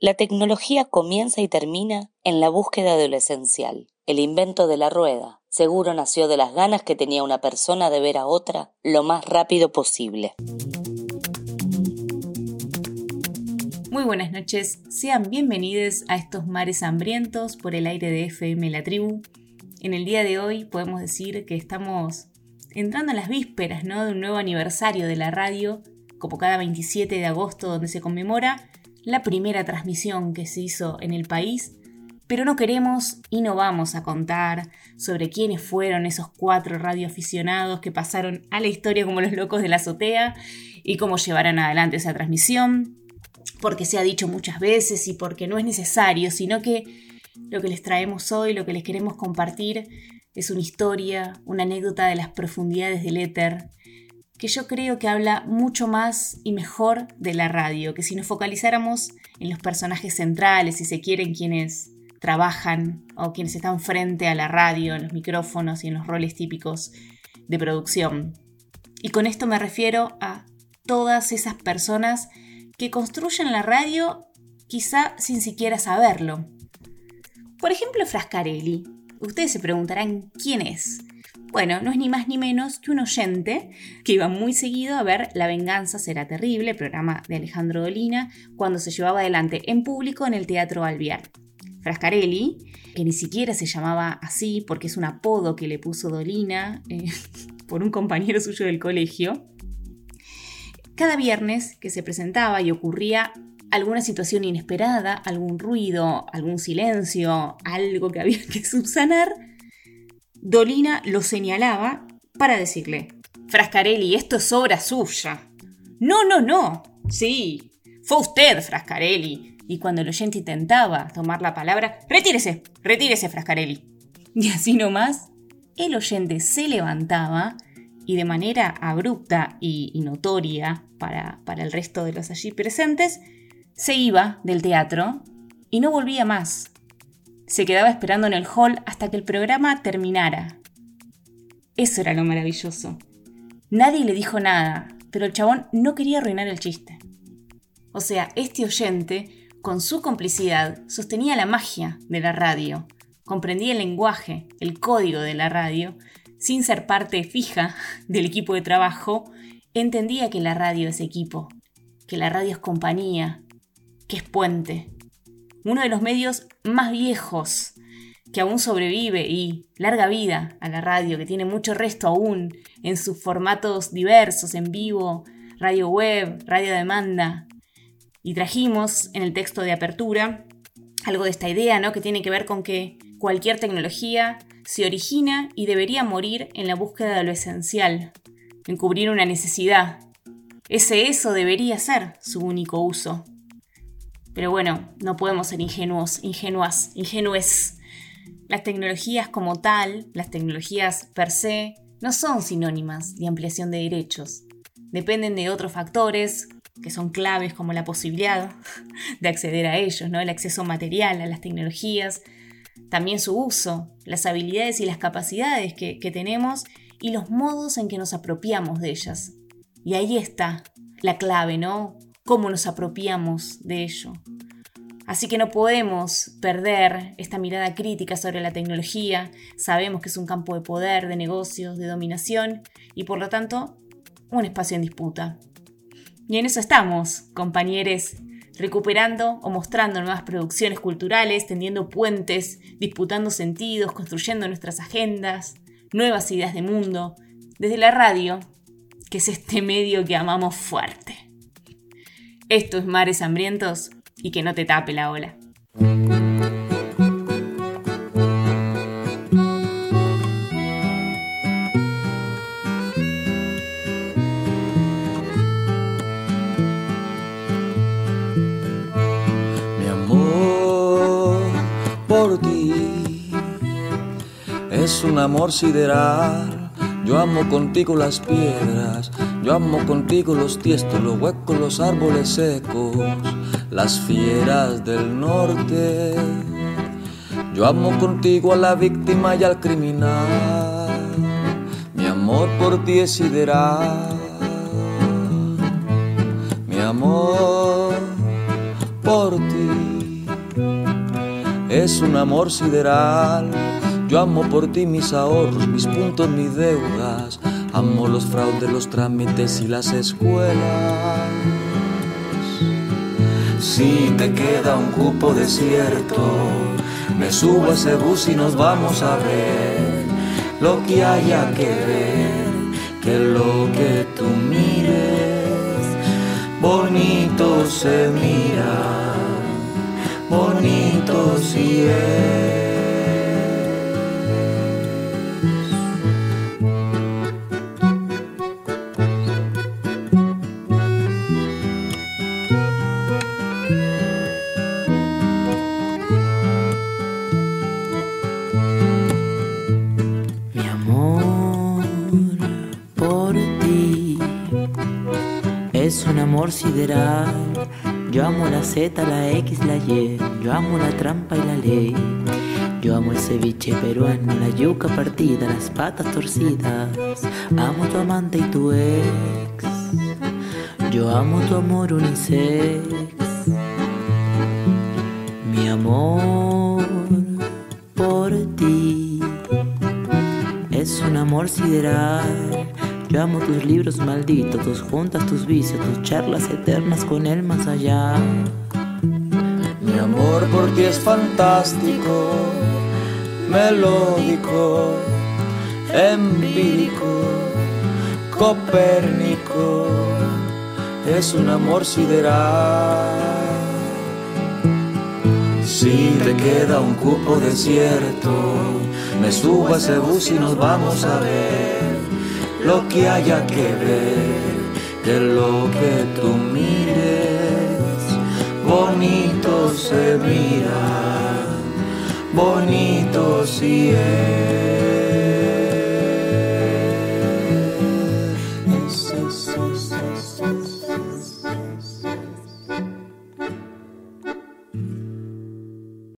La tecnología comienza y termina en la búsqueda de lo esencial. El invento de la rueda seguro nació de las ganas que tenía una persona de ver a otra lo más rápido posible. Muy buenas noches, sean bienvenidos a estos mares hambrientos por el aire de FM La Tribu. En el día de hoy podemos decir que estamos entrando en las vísperas ¿no? de un nuevo aniversario de la radio, como cada 27 de agosto donde se conmemora la primera transmisión que se hizo en el país, pero no queremos y no vamos a contar sobre quiénes fueron esos cuatro radioaficionados que pasaron a la historia como los locos de la azotea y cómo llevarán adelante esa transmisión, porque se ha dicho muchas veces y porque no es necesario, sino que lo que les traemos hoy, lo que les queremos compartir, es una historia, una anécdota de las profundidades del éter, que yo creo que habla mucho más y mejor de la radio, que si nos focalizáramos en los personajes centrales, si se quieren quienes trabajan o quienes están frente a la radio, en los micrófonos y en los roles típicos de producción. Y con esto me refiero a todas esas personas que construyen la radio quizá sin siquiera saberlo. Por ejemplo, Frascarelli. Ustedes se preguntarán quién es. Bueno, no es ni más ni menos que un oyente que iba muy seguido a ver La venganza será terrible, programa de Alejandro Dolina, cuando se llevaba adelante en público en el Teatro Alviar. Frascarelli, que ni siquiera se llamaba así porque es un apodo que le puso Dolina eh, por un compañero suyo del colegio, cada viernes que se presentaba y ocurría alguna situación inesperada, algún ruido, algún silencio, algo que había que subsanar, Dolina lo señalaba para decirle, Frascarelli, esto es obra suya. No, no, no. Sí, fue usted, Frascarelli. Y cuando el oyente intentaba tomar la palabra, retírese, retírese, Frascarelli. Y así nomás, el oyente se levantaba y de manera abrupta y, notoria para, para el resto de los allí presentes, se iba del teatro y no volvía más se quedaba esperando en el hall hasta que el programa terminara. Eso era lo maravilloso. Nadie le dijo nada, pero el chabón no quería arruinar el chiste. O sea, este oyente, con su complicidad, sostenía la magia de la radio, comprendía el lenguaje, el código de la radio, sin ser parte fija del equipo de trabajo, entendía que la radio es equipo, que la radio es compañía, que es puente, uno de los medios más viejos que aún sobrevive y larga vida a la radio, que tiene mucho resto aún en sus formatos diversos, en vivo, radio web, radio demanda. Y trajimos en el texto de apertura algo de esta idea, ¿no? Que tiene que ver con que cualquier tecnología se origina y debería morir en la búsqueda de lo esencial, en cubrir una necesidad. Ese eso debería ser su único uso. Pero bueno, no podemos ser ingenuos, ingenuas, ingenues. Las tecnologías como tal, las tecnologías per se, no son sinónimas de ampliación de derechos. Dependen de otros factores que son claves como la posibilidad de acceder a ellos, ¿no? el acceso material a las tecnologías, también su uso, las habilidades y las capacidades que, que tenemos y los modos en que nos apropiamos de ellas. Y ahí está la clave, ¿no? Cómo nos apropiamos de ello. Así que no podemos perder esta mirada crítica sobre la tecnología. Sabemos que es un campo de poder, de negocios, de dominación y por lo tanto un espacio en disputa. Y en eso estamos, compañeros, recuperando o mostrando nuevas producciones culturales, tendiendo puentes, disputando sentidos, construyendo nuestras agendas, nuevas ideas de mundo, desde la radio, que es este medio que amamos fuerte. Esto es Mares Hambrientos y que no te tape la ola. Mi amor por ti es un amor sideral yo amo contigo las piedras, yo amo contigo los tiestos, los huecos, los árboles secos, las fieras del norte. Yo amo contigo a la víctima y al criminal. Mi amor por ti es sideral. Mi amor por ti. Es un amor sideral. Yo amo por ti mis ahorros, mis puntos, mis deudas. Amo los fraudes, los trámites y las escuelas. Si te queda un cupo desierto, me subo a ese bus y nos vamos a ver lo que haya que ver, que lo que tú mires, bonito se mira, bonito si es. Sideral. Yo amo la Z, la X, la Y. Yo amo la trampa y la ley. Yo amo el ceviche peruano, la yuca partida, las patas torcidas. Amo tu amante y tu ex. Yo amo tu amor unisex. Mi amor por ti es un amor sideral yo amo tus libros malditos, tus juntas, tus vicios, tus charlas eternas con él más allá. Mi amor por ti es fantástico, melódico, empírico, copérnico. Es un amor sideral. Si te queda un cupo desierto, me subo a ese bus y nos vamos a ver lo que haya que ver, de lo que tú mires, bonito se mira, bonito si es.